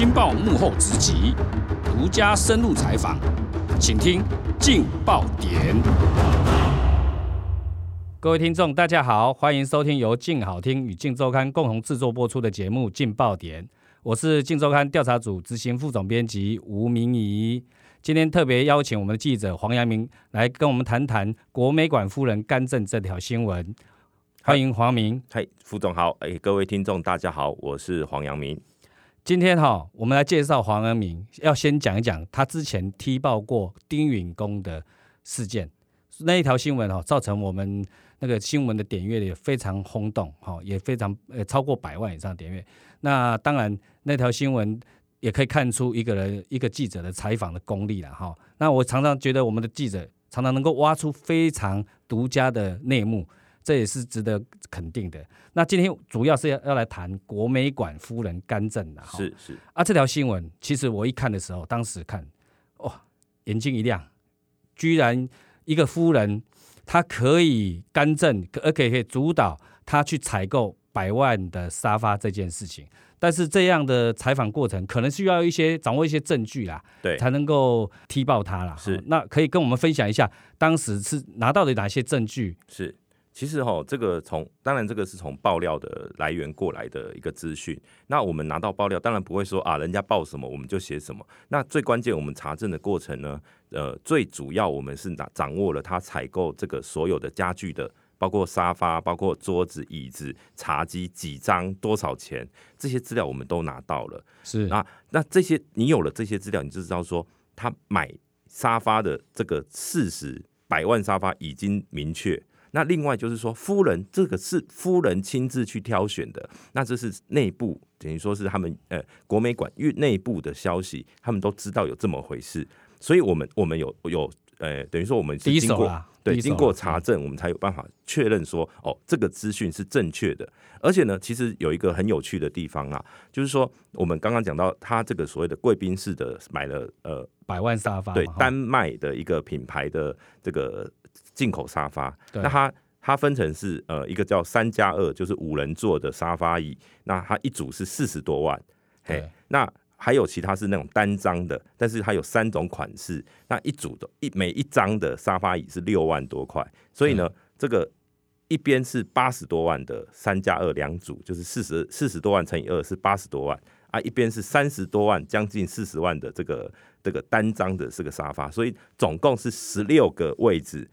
金报幕后直击，独家深入采访，请听劲爆点。各位听众，大家好，欢迎收听由劲好听与劲周刊共同制作播出的节目《劲爆点》，我是劲周刊调查组执行副总编辑吴明仪。今天特别邀请我们的记者黄阳明来跟我们谈谈国美馆夫人干政这条新闻。欢迎黄明，嗨，副总好，哎，各位听众大家好，我是黄阳明。今天哈，我们来介绍黄恩明，要先讲一讲他之前踢爆过丁允恭的事件，那一条新闻哈，造成我们那个新闻的点阅也非常轰动，哈，也非常呃超过百万以上点阅。那当然，那条新闻也可以看出一个人一个记者的采访的功力了，哈。那我常常觉得我们的记者常常能够挖出非常独家的内幕。这也是值得肯定的。那今天主要是要要来谈国美馆夫人干政的，是是啊。这条新闻其实我一看的时候，当时看，哇，眼睛一亮，居然一个夫人她可以干政，而且可以主导她去采购百万的沙发这件事情。但是这样的采访过程，可能需要一些掌握一些证据啦，对，才能够踢爆她啦。是，那可以跟我们分享一下，当时是拿到的哪些证据？是。其实哈，这个从当然这个是从爆料的来源过来的一个资讯。那我们拿到爆料，当然不会说啊，人家报什么我们就写什么。那最关键，我们查证的过程呢，呃，最主要我们是拿掌握了他采购这个所有的家具的，包括沙发、包括桌子、椅子、茶几几张、多少钱这些资料，我们都拿到了。是啊，那这些你有了这些资料，你就知道说他买沙发的这个事实，百万沙发已经明确。那另外就是说，夫人这个是夫人亲自去挑选的，那这是内部等于说是他们呃国美馆域内部的消息，他们都知道有这么回事，所以我们我们有有呃等于说我们是经过对经过查证，我们才有办法确认说哦这个资讯是正确的，而且呢，其实有一个很有趣的地方啊，就是说我们刚刚讲到他这个所谓的贵宾室的买了呃百万沙发，对丹麦的一个品牌的这个。进口沙发，那它它分成是呃一个叫三加二，就是五人座的沙发椅，那它一组是四十多万，嘿，那还有其他是那种单张的，但是它有三种款式，那一组的一每一张的沙发椅是六万多块，所以呢，这个一边是八十多万的三加二两组，就是四十四十多万乘以二是八十多万。啊，一边是三十多万将近四十万的这个这个单张的这个沙发，所以总共是十六个位置。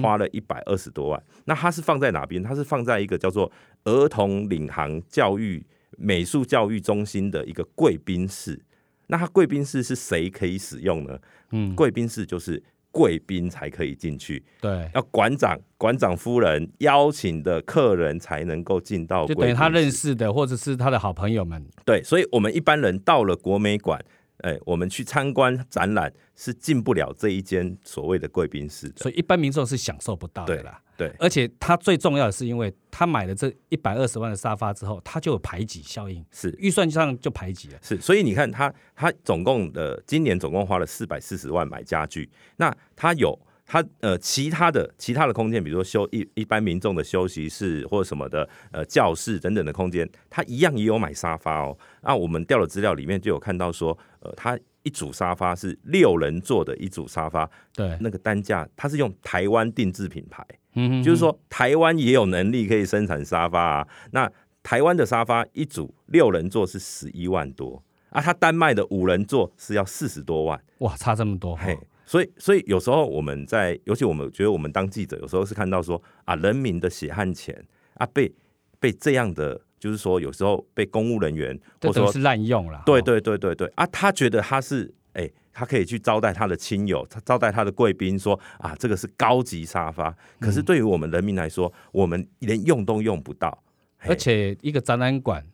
花了一百二十多万，那它是放在哪边？它是放在一个叫做儿童领航教育美术教育中心的一个贵宾室。那它贵宾室是谁可以使用呢？嗯，贵宾室就是贵宾才可以进去。对，要馆长、馆长夫人邀请的客人才能够进到。就等于他认识的或者是他的好朋友们。对，所以我们一般人到了国美馆。哎，我们去参观展览是进不了这一间所谓的贵宾室的，所以一般民众是享受不到的啦。对，而且他最重要的是，因为他买了这一百二十万的沙发之后，他就有排挤效应，是预算上就排挤了。是，所以你看他，他总共的今年总共花了四百四十万买家具，那他有。他呃，其他的其他的空间，比如说休一一般民众的休息室或者什么的呃教室等等的空间，他一样也有买沙发哦。那我们调的资料里面就有看到说，呃，他一组沙发是六人座的一组沙发，对，那个单价它是用台湾定制品牌，嗯，就是说台湾也有能力可以生产沙发啊。那台湾的沙发一组六人座是十一万多啊，他单卖的五人座是要四十多万，哇，差这么多，嘿。所以，所以有时候我们在，尤其我们觉得我们当记者，有时候是看到说啊，人民的血汗钱啊，被被这样的，就是说有时候被公务人员或者说是滥用了。对对对对对啊，他觉得他是哎，他可以去招待他的亲友，他招待他的贵宾，说啊，这个是高级沙发。可是对于我们人民来说，我们连用都用不到。而且一个展览馆。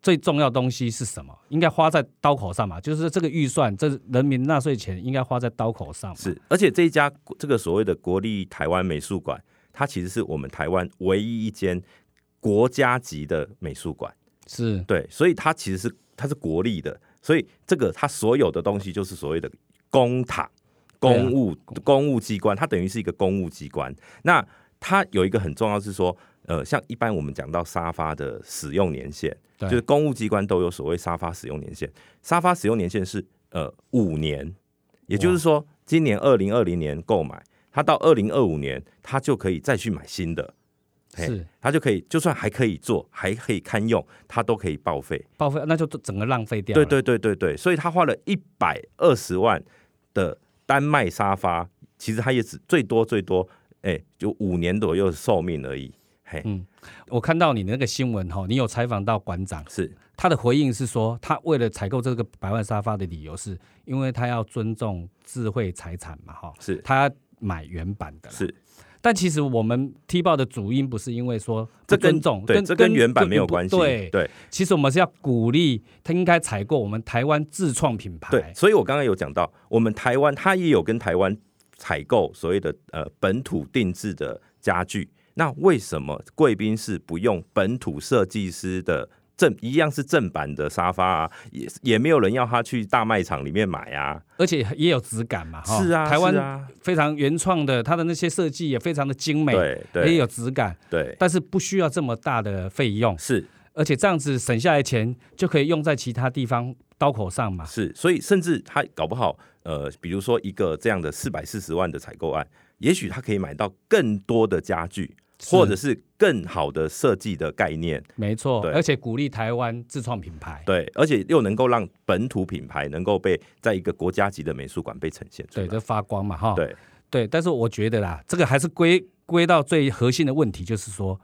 最重要东西是什么？应该花在刀口上嘛？就是这个预算，这人民纳税钱应该花在刀口上。是，而且这一家这个所谓的国立台湾美术馆，它其实是我们台湾唯一一间国家级的美术馆。是对，所以它其实是它是国立的，所以这个它所有的东西就是所谓的公堂、公务、公务机关，它等于是一个公务机关。那它有一个很重要是说。呃，像一般我们讲到沙发的使用年限，对就是公务机关都有所谓沙发使用年限，沙发使用年限是呃五年，也就是说，今年二零二零年购买，他到二零二五年，他就可以再去买新的，嘿是他就可以，就算还可以做，还可以堪用，他都可以报废。报废，那就整个浪费掉。对对对对对，所以他花了一百二十万的丹麦沙发，其实他也只最多最多，哎、就五年左右的寿命而已。嘿，嗯我看到你的那个新闻哈，你有采访到馆长，是他的回应是说，他为了采购这个百万沙发的理由是，因为他要尊重智慧财产嘛哈，是他买原版的。是，但其实我们踢爆的主因不是因为说这尊重，跟这跟原版没有关系。对，对其实我们是要鼓励他应该采购我们台湾自创品牌。对，所以我刚刚有讲到，我们台湾他也有跟台湾采购所谓的呃本土定制的家具。那为什么贵宾室不用本土设计师的正一样是正版的沙发啊？也也没有人要他去大卖场里面买啊。而且也有质感嘛，哈。是啊，台湾非常原创的，它的那些设计也非常的精美，对也有质感，对，但是不需要这么大的费用，是。而且这样子省下来钱就可以用在其他地方刀口上嘛。是，所以甚至他搞不好，呃，比如说一个这样的四百四十万的采购案，也许他可以买到更多的家具，或者是更好的设计的概念，没错，对而且鼓励台湾自创品牌。对，而且又能够让本土品牌能够被在一个国家级的美术馆被呈现出来对，就。发光嘛，哈。对对，但是我觉得啦，这个还是归归到最核心的问题，就是说，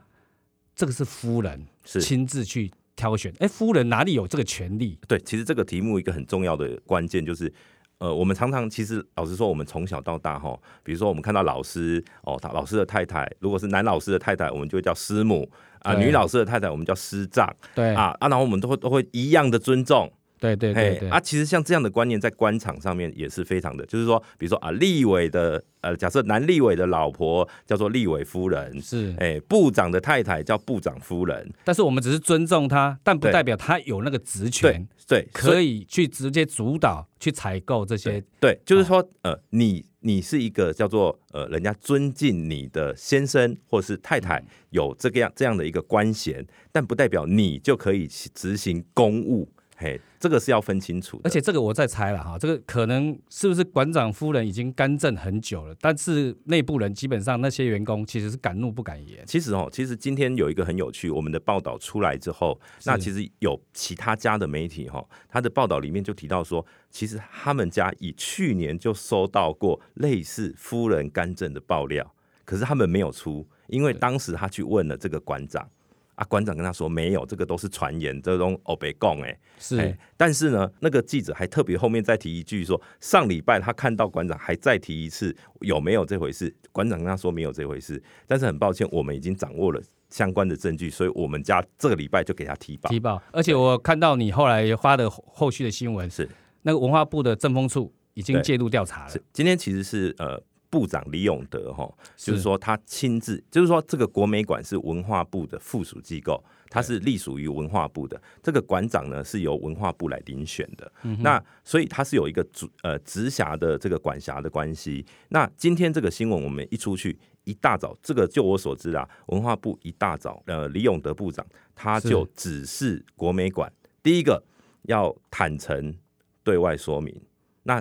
这个是夫人是亲自去挑选。哎，夫人哪里有这个权利？对，其实这个题目一个很重要的关键就是。呃，我们常常其实老实说，我们从小到大哈，比如说我们看到老师哦，他老师的太太，如果是男老师的太太，我们就会叫师母啊；对女老师的太太，我们叫师丈对，啊啊，然后我们都会都会一样的尊重，对对对对，啊，其实像这样的观念在官场上面也是非常的，就是说，比如说啊，立委的呃，假设男立委的老婆叫做立委夫人，是。哎，部长的太太叫部长夫人，但是我们只是尊重他，但不代表他有那个职对权，对，所可以去直接主导去采购这些。对，就是说呃，你你是一个叫做呃，人家尊敬你的先生或是太太嗯有这个样这样的一个官衔，但不代表你就可以执行公务，嘿，这个是要分清楚的。而且这个我在猜了哈，这个可能是不是馆长夫人已经干政很久了，但是内部人基本上那些员工其实是敢怒不敢言。其实哦，其实今天有一个很有趣，我们的报道出来之后，那其实有其他家的媒体哈、哦，他的报道里面就提到说，其实他们家以去年就收到过类似夫人干政的爆料，可是他们没有出，因为当时他去问了这个馆长。啊，馆长跟他说没有，这个都是传言，这种欧北贡哎，是，哎但是呢，那个记者还特别后面再提一句说，上礼拜他看到馆长还再提一次有没有这回事，馆长跟他说没有这回事，但是很抱歉，我们已经掌握了相关的证据，所以我们家这个礼拜就给他提报。提报。而且我看到你后来发的后后续的新闻，是那个文化部的政风处已经介入调查了是。，今天其实是呃部长李永德哈，就是是说他亲自，就是说这个国美馆是文化部的附属机构，它是隶属于文化部的。这个馆长呢是由文化部来遴选的，那所以它是有一个主呃直辖的这个管辖的关系。那今天这个新闻我们一出去。一大早，这个就我所知啊，文化部一大早，呃，李永德部长他就指示国美馆，第一个要坦诚对外说明。那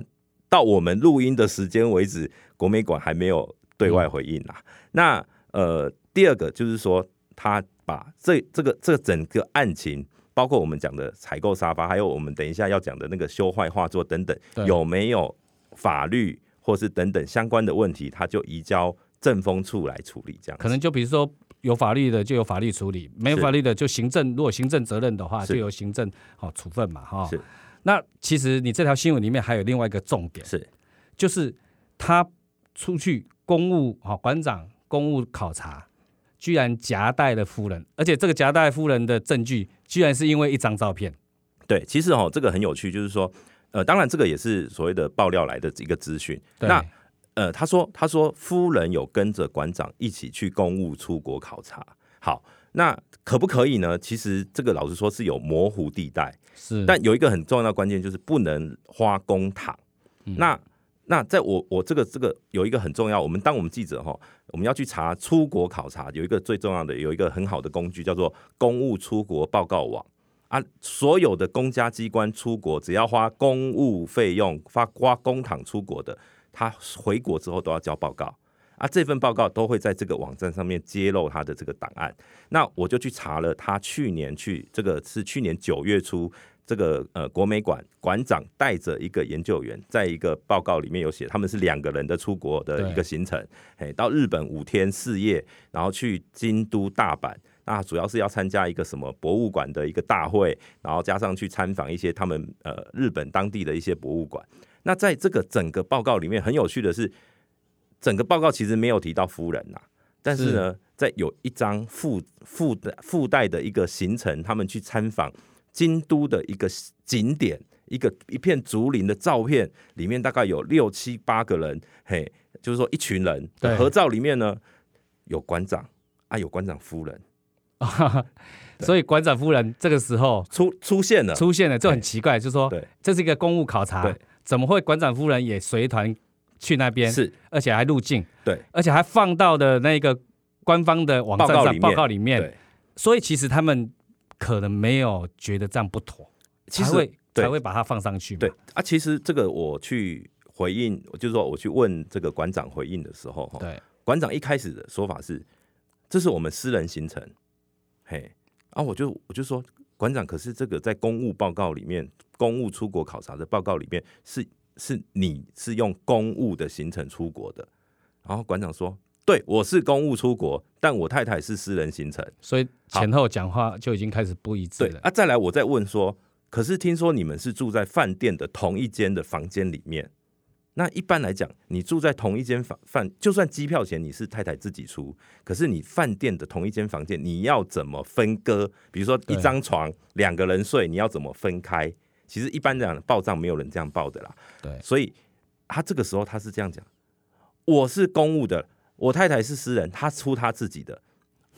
到我们录音的时间为止，国美馆还没有对外回应啊。那呃，第二个就是说，他把这这个这整个案情，包括我们讲的采购沙发，还有我们等一下要讲的那个修坏画作等等，有没有法律或是等等相关的问题，他就移交政风处来处理，这样可能就比如说有法律的就有法律处理，没有法律的就行政，如果行政责任的话，就由行政好处分嘛，哈是。那其实你这条新闻里面还有另外一个重点，是就是他出去公务好馆长公务考察，居然夹带了夫人，而且这个夹带夫人的证据，居然是因为一张照片。对，其实哦，这个很有趣，就是说，呃，当然这个也是所谓的爆料来的一个资讯。那呃，他说他说夫人有跟着馆长一起去公务出国考察。好，那可不可以呢？其实这个老实说是有模糊地带，是，但有一个很重要的关键就是不能花公帑。嗯。那那在我我这个这个有一个很重要，我们当我们记者哈，我们要去查出国考察，有一个最重要的有一个很好的工具叫做公务出国报告网。啊，所有的公家机关出国只要花公务费用发花公帑出国的，他回国之后都要交报告啊，这份报告都会在这个网站上面揭露他的这个档案。那我就去查了，他去年去这个是去年九月初。这个呃，国美馆馆长带着一个研究员，在一个报告里面有写，他们是两个人的出国的一个行程，哎，到日本五天四夜，然后去京都、大阪，那主要是要参加一个什么博物馆的一个大会，然后加上去参访一些他们呃日本当地的一些博物馆。那在这个整个报告里面，很有趣的是，整个报告其实没有提到夫人呐，但是呢，在有一张附附的附带的一个行程，他们去参访。京都的一个景点，一个一片竹林的照片，里面大概有六七八个人，嘿，就是说一群人的合照里面呢，有馆长啊，有馆长夫人，所以馆长夫人这个时候出出现了，出现了就很奇怪，就是说，对，这是一个公务考察，怎么会馆长夫人也随团去那边？是，而且还入境，对，而且还放到的那个官方的网站上报告里面，所以其实他们。可能没有觉得这样不妥，才会才会把它放上去。对。啊，其实这个我去回应，就是说我去问这个馆长回应的时候，哈，对，馆长一开始的说法是，这是我们私人行程，嘿，啊，我就我就说，馆长，可是这个在公务报告里面，公务出国考察的报告里面，是是你是用公务的行程出国的，然后馆长说。对，我是公务出国，但我太太是私人行程，所以前后讲话就已经开始不一致了。啊，再来，我再问说，可是听说你们是住在饭店的同一间的房间里面，那一般来讲，你住在同一间房饭，就算机票钱你是太太自己出，可是你饭店的同一间房间，你要怎么分割？比如说一张床两个人睡，你要怎么分开？其实一般讲报账没有人这样报的啦。对，所以他这个时候他是这样讲，我是公务的。我太太是私人，他出他自己的，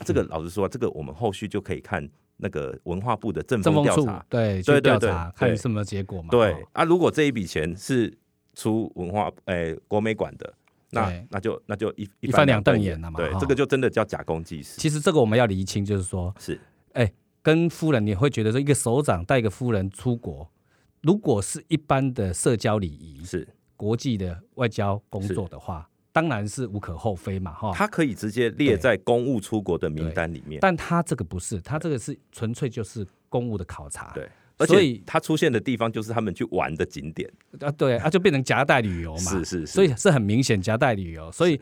这个老实说，这个我们后续就可以看那个文化部的政风调查，对，对对对，看什么结果嘛。对啊，如果这一笔钱是出文化诶国美馆的，那那就那就一一翻两瞪眼了嘛。对，这个就真的叫假公济私。其实这个我们要厘清，就是说，是哎，跟夫人你会觉得说，一个首长带一个夫人出国，如果是一般的社交礼仪，是。国际的外交工作的话。当然是无可厚非嘛，哈，他可以直接列在公务出国的名单里面，但他这个不是，他这个是纯粹就是公务的考察，对，而且他出现的地方就是他们去玩的景点啊，对，啊就变成夹带旅游嘛，是是，所以是很明显夹带旅游，所以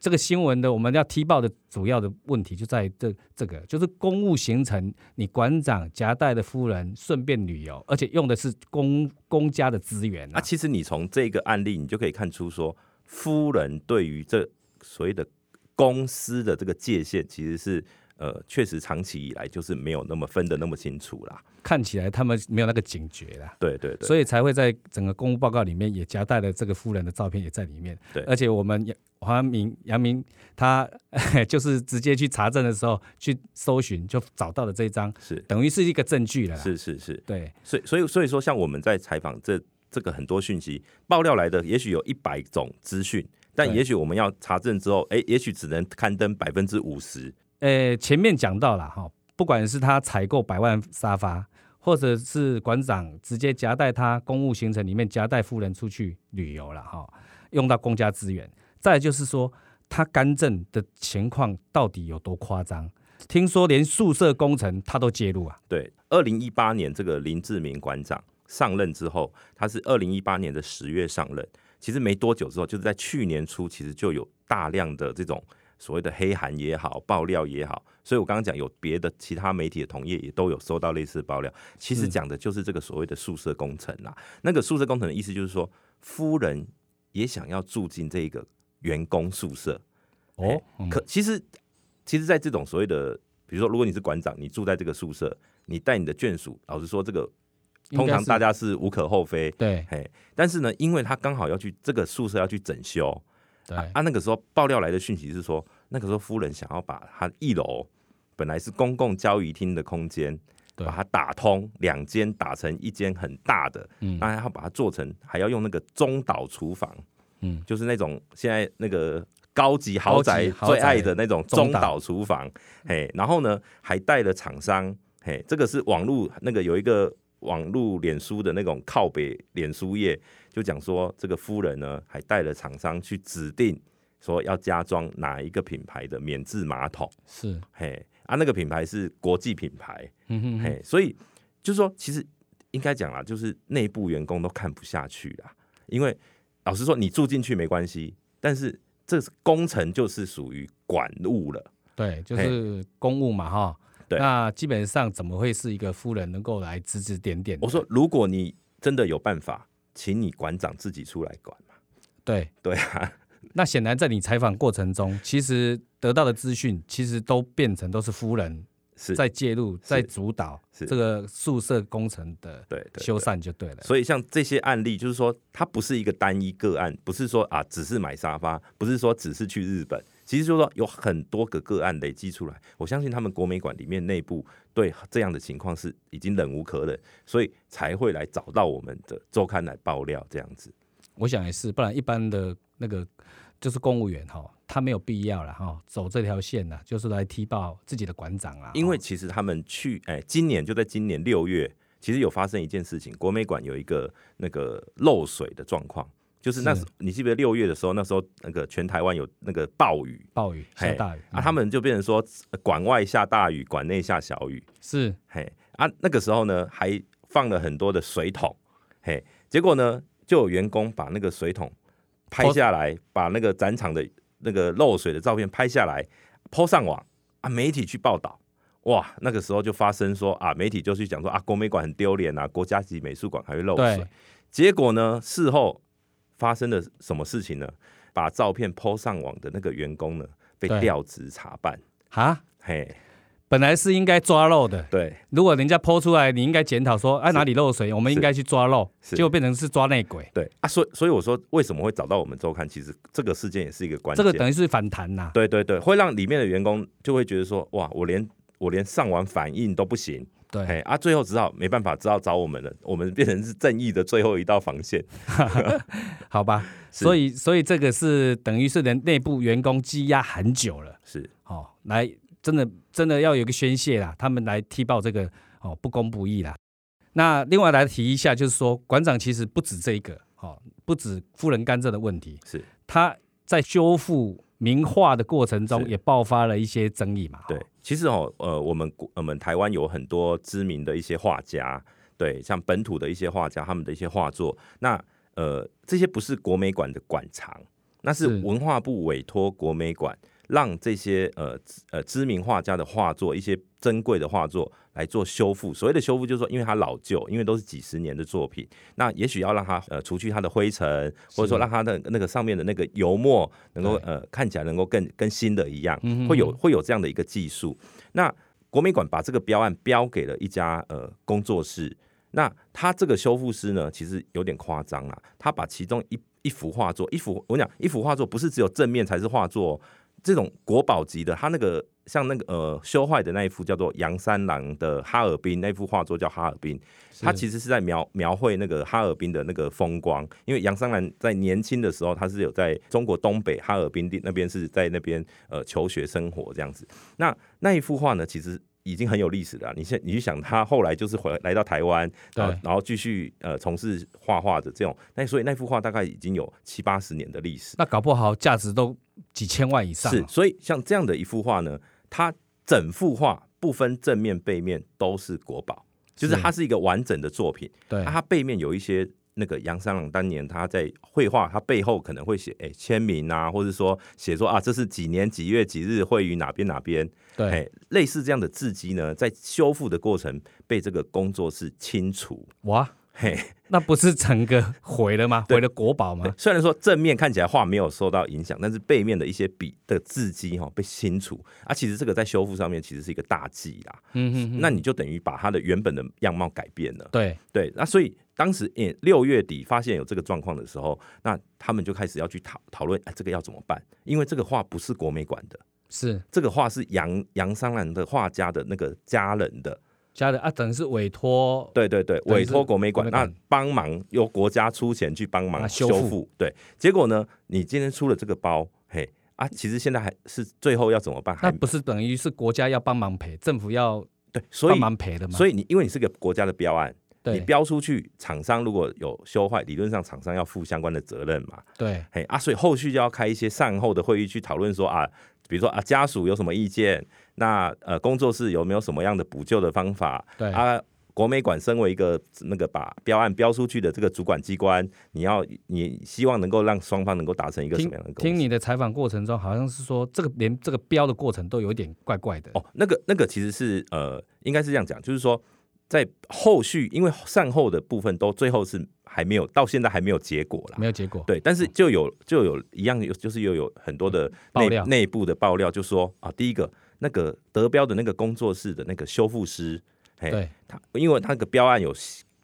这个新闻的我们要踢爆的主要的问题就在这这个，就是公务行程，你馆长夹带的夫人顺便旅游，而且用的是公公家的资源那，其实你从这个案例你就可以看出说。夫人对于这所谓的公司的这个界限，其实是呃，确实长期以来就是没有那么分的那么清楚啦。看起来他们没有那个警觉啦。对对对，所以才会在整个公务报告里面也夹带了这个夫人的照片也在里面。对，而且我们杨黄明杨明他 就是直接去查证的时候去搜寻，就找到了这一张，是等于是一个证据了。是是是，对，所以所以所以说，像我们在采访这。这个很多讯息爆料来的，也许有一百种资讯，但也许我们要查证之后，哎，也许只能刊登百分之五十。呃，前面讲到了哈，不管是他采购百万沙发，或者是馆长直接夹带他公务行程里面夹带夫人出去旅游了哈，用到公家资源。再就是说，他干政的情况到底有多夸张？听说连宿舍工程他都介入啊。对，二零一八年这个林志明馆长。上任之后，他是二零一八年的十月上任，其实没多久之后，就是在去年初，其实就有大量的这种所谓的黑函也好、爆料也好，所以我刚刚讲有别的其他媒体的同业也都有收到类似爆料，其实讲的就是这个所谓的宿舍工程啊。那个宿舍工程的意思就是说，夫人也想要住进这个员工宿舍哦。可其实，其实，在这种所谓的，比如说，如果你是馆长，你住在这个宿舍，你带你的眷属，老实说，这个。通常大家是无可厚非，对，嘿，但是呢，因为他刚好要去这个宿舍要去整修，对，啊，那个时候爆料来的讯息是说，那个时候夫人想要把他一楼本来是公共交易厅的空间，把它打通，两间打成一间很大的，嗯，那要把它做成，还要用那个中岛厨房，嗯，就是那种现在那个高级豪宅最爱的那种中岛。厨房，嘿，然后呢还带了厂商，嘿，这个是网络那个有一个网络脸书的那种靠北脸书页，就讲说这个夫人呢还带了厂商去指定说要加装哪一个品牌的免治马桶，是，嘿，啊那个品牌是国际品牌，嗯哼，嘿，所以就是说其实应该讲啦，就是内部员工都看不下去啦，因为。老实说，你住进去没关系，但是这工程就是属于管务了。对，就是公务嘛，哈。对。那基本上怎么会是一个夫人能够来指指点点？我说，如果你真的有办法，请你馆长自己出来管嘛。对对啊。那显然在你采访过程中，其实得到的资讯，其实都变成都是夫人。在介入，在主导这个宿舍工程的修缮就对了。所以像这些案例，就是说它不是一个单一个案，不是说啊只是买沙发，不是说只是去日本，其实就是说有很多个个案累积出来。我相信他们国美馆里面内部对这样的情况是已经忍无可忍，所以才会来找到我们的周刊来爆料这样子。我想也是，不然一般的那个。就是公务员哈，他没有必要了哈，走这条线呢，就是来踢爆自己的馆长啊。因为其实他们去，哎，今年就在今年六月，其实有发生一件事情，国美馆有一个那个漏水的状况，就是那时你记不记得六月的时候，那时候那个全台湾有那个暴雨，暴雨下大雨。啊，他们就变成说馆外下大雨，馆内下小雨，是。嘿啊，那个时候呢还放了很多的水桶，嘿，结果呢就有员工把那个水桶。拍下来，把那个展场的那个漏水的照片拍下来，抛上网啊，媒体去报道，哇，那个时候就发生说啊，媒体就去讲说啊，国美馆很丢脸啊，国家级美术馆还会漏水。结果呢，事后发生了什么事情呢？把照片抛上网的那个员工呢，被调职查办啊，嘿。本来是应该抓漏的，对。如果人家剖出来，你应该检讨说，哎，哪里漏水，我们应该去抓漏，结果变成是抓内鬼。对啊，所以所以我说，为什么会找到我们周刊？其实这个事件也是一个关键。这个等于是反弹呐。对对对，会让里面的员工就会觉得说，哇，我连我连上网反应都不行。对，啊，最后只好没办法，只好找我们了。我们变成是正义的最后一道防线。好吧，所以所以这个是等于是人内部员工积压很久了。是，哦，来。真的真的要有个宣泄啦，他们来踢爆这个哦不公不义啦。那另外来提一下，就是说馆长其实不止这一个哦，不止夫人干政的问题，是他在修复名画的过程中也爆发了一些争议嘛。对，其实哦呃我们我们台湾有很多知名的一些画家，对，像本土的一些画家，他们的一些画作，那呃这些不是国美馆的馆藏，那是文化部委托国美馆。让这些呃呃知名画家的画作，一些珍贵的画作来做修复。所谓的修复，就是说，因为它老旧，因为都是几十年的作品，那也许要让它呃除去它的灰尘，或者说让它的那个上面的那个油墨能够呃看起来能够更跟新的一样，会有会有这样的一个技术。那国美馆把这个标案标给了一家呃工作室，那他这个修复师呢，其实有点夸张了，他把其中一一幅画作，一幅我讲一幅画作不是只有正面才是画作。这种国宝级的，他那个像那个呃修坏的那一幅叫做杨三郎的哈尔滨那幅画作叫哈尔滨，他其实是在描描绘那个哈尔滨的那个风光，因为杨三郎在年轻的时候他是有在中国东北哈尔滨地那边是在那边呃求学生活这样子，那那一幅画呢其实。已经很有历史了。你现你去想，他后来就是回来到台湾，然后然后继续呃从事画画的这种。那所以那幅画大概已经有七八十年的历史。那搞不好价值都几千万以上。是，所以像这样的一幅画呢，它整幅画不分正面背面都是国宝，就是它是一个完整的作品。对，它背面有一些。那个杨三郎当年他在绘画，他背后可能会写哎签名啊，或者说写说啊，这是几年几月几日会于哪边哪边，对，类似这样的字迹呢，在修复的过程被这个工作室清除，哇，嘿，那不是整个毁了吗？毁了国宝吗？虽然说正面看起来画没有受到影响，但是背面的一些笔的字迹哈被清除啊，其实这个在修复上面其实是一个大忌啦，嗯哼，那你就等于把它的原本的样貌改变了，对对，那所以。当时，诶，六月底发现有这个状况的时候，那他们就开始要去讨讨论，哎，这个要怎么办？因为这个画不是国美馆的，是这个画是杨杨三郎的画家的那个家人的，加的啊，等于是委托，对对对，委托国美馆，那帮忙由国家出钱去帮忙啊修修复对，结果呢，你今天出了这个包，嘿啊，其实现在还是最后要怎么办？那不是等于是国家要帮忙赔，政府要对，所帮以忙赔的嘛？所以你因为你是个国家的标案，你对标出去，厂商如果有修坏，理论上厂商要负相关的责任嘛。对嘿啊，所以后续就要开一些善后的会议去讨论说啊，比如说啊家属有什么意见，那呃工作室有没有什么样的补救的方法对啊？国美馆身为一个那个把标案标出去的这个主管机关，你要你希望能够让双方能够达成一个什听么样的？听你的采访过程中，好像是说这个连这个标的过程都有一点怪怪的。哦，那个那个其实是呃，应该是这样讲，就是说在后续，因为善后的部分都最后是还没有到现在还没有结果啦。没有结果，对，但是就有就有一样有，就是又有很多的内内部的爆料，就说啊，第一个那个德标的那个工作室的那个修复师，嘿，对他因为他那个标案有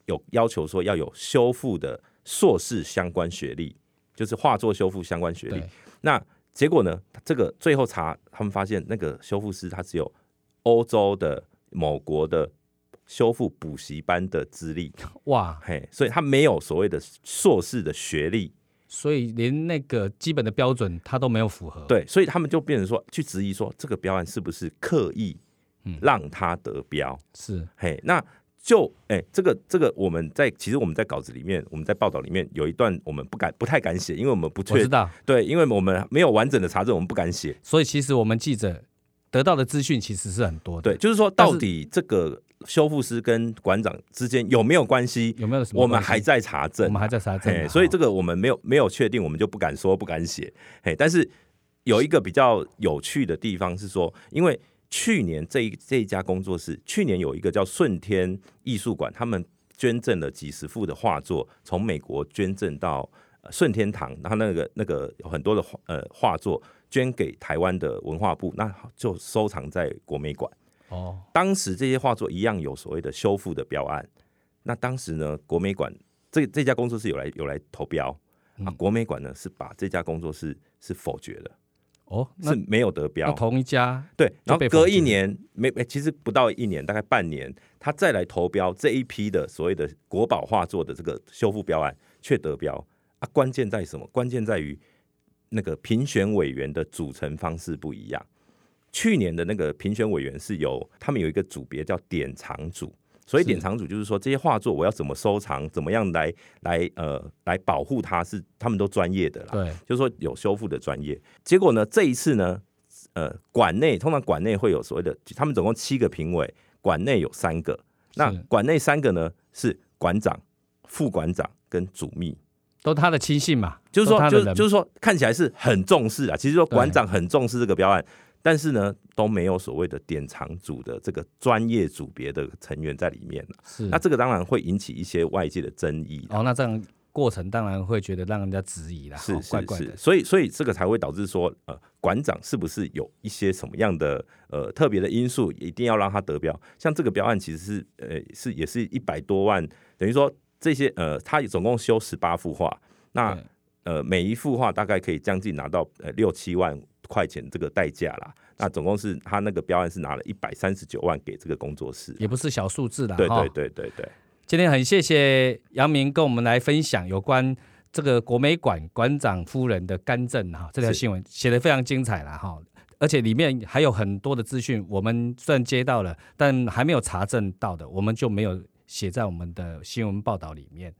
有要求说要有修复的硕士相关学历，就是画作修复相关学历。那结果呢，这个最后查他们发现那个修复师他只有欧洲的某国的修复补习班的资历，哇，嘿，所以他没有所谓的硕士的学历。所以连那个基本的标准他都没有符合。对，所以他们就变成说去质疑说这个标案是不是刻意嗯让他得标？是嘿，那就哎、这个这个我们在其实我们在稿子里面，我们在报道里面有一段我们不敢不太敢写，因为我们不确道，对，因为我们没有完整的查证，我们不敢写。所以其实我们记者得到的资讯其实是很多的。对，，就是说到底这个修复师跟馆长之间有没有关系？有没有什么？我们还在查证，我们还在查证啊，所以这个个我们没有没有确定，我们就不敢说，不敢写。嘿，但是有一个比较有趣的地方是说，因为去年这一这一家工作室，去年有一个叫顺天艺术馆，他们捐赠了几十幅的画作，从美国捐赠到呃顺天堂，然后那个那个有很多的画呃画作捐给台湾的文化部，那就收藏在国美馆。哦，当时这些画作一样有所谓的修复的标案。那当时呢，国美馆这这家工作室有来有来投标、啊，嗯国美馆呢是把这家工作室是否决的，哦，是没有得那标。同一家对，然后隔一年没没，其实不到一年，大概半年，他再来投标这一批的所谓的国宝画作的这个修复标案，却得标啊。关键在于什么？关键在于那个评选委员的组成方式不一样。去年的那个评选委员是由他们有一个组别叫典藏组，所以典藏组就是说这些画作我要怎么收藏，怎么样来来呃来保护它是他们都专业的啦。对就是说有修复的专业。结果呢，这一次呢，呃，馆内通常馆内会有所谓的，他们总共七个评委，馆内有三个，那是馆内三个呢是馆长、副馆长跟主秘。都他的亲信嘛，就是说，就是就是说，看起来是很重视啊。其实说对馆长很重视这个标案，但是呢都没有所谓的典藏组的这个专业组别的成员在里面了是那这个当然会引起一些外界的争议啦。哦，那这样过程当然会觉得让人家质疑啦，是哦怪是是，怪的，所以所以这个才会导致说，呃，馆长是不是有一些什么样的呃特别的因素，一定要让他得标？像这个标案其实是呃是也是一百多万，等于说这些呃他总共修十八幅画，那呃每一幅画大概可以将近拿到呃六七万块钱这个代价啦。那总共是他那个标案是拿了一百三十九万给这个工作室，也不是小数字啦，对对对对对，今天很谢谢杨明跟我们来分享有关这个国美馆馆长夫人的干政哈，这条新闻写得非常精彩了哈，而且里面还有很多的资讯，我们虽然接到了，但还没有查证到的，我们就没有写在我们的新闻报道里面。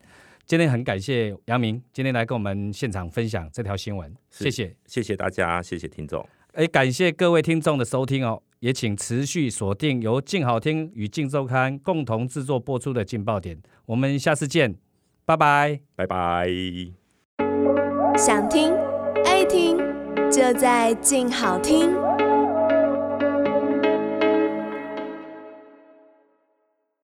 今天很感谢杨明今天来跟我们现场分享这条新闻，是谢谢。谢谢大家，谢谢听众。哎，感谢各位听众的收听哦，也请持续锁定由静好听与静周刊共同制作播出的《劲爆点》，我们下次见，拜拜。拜拜。想听爱听，就在静好听。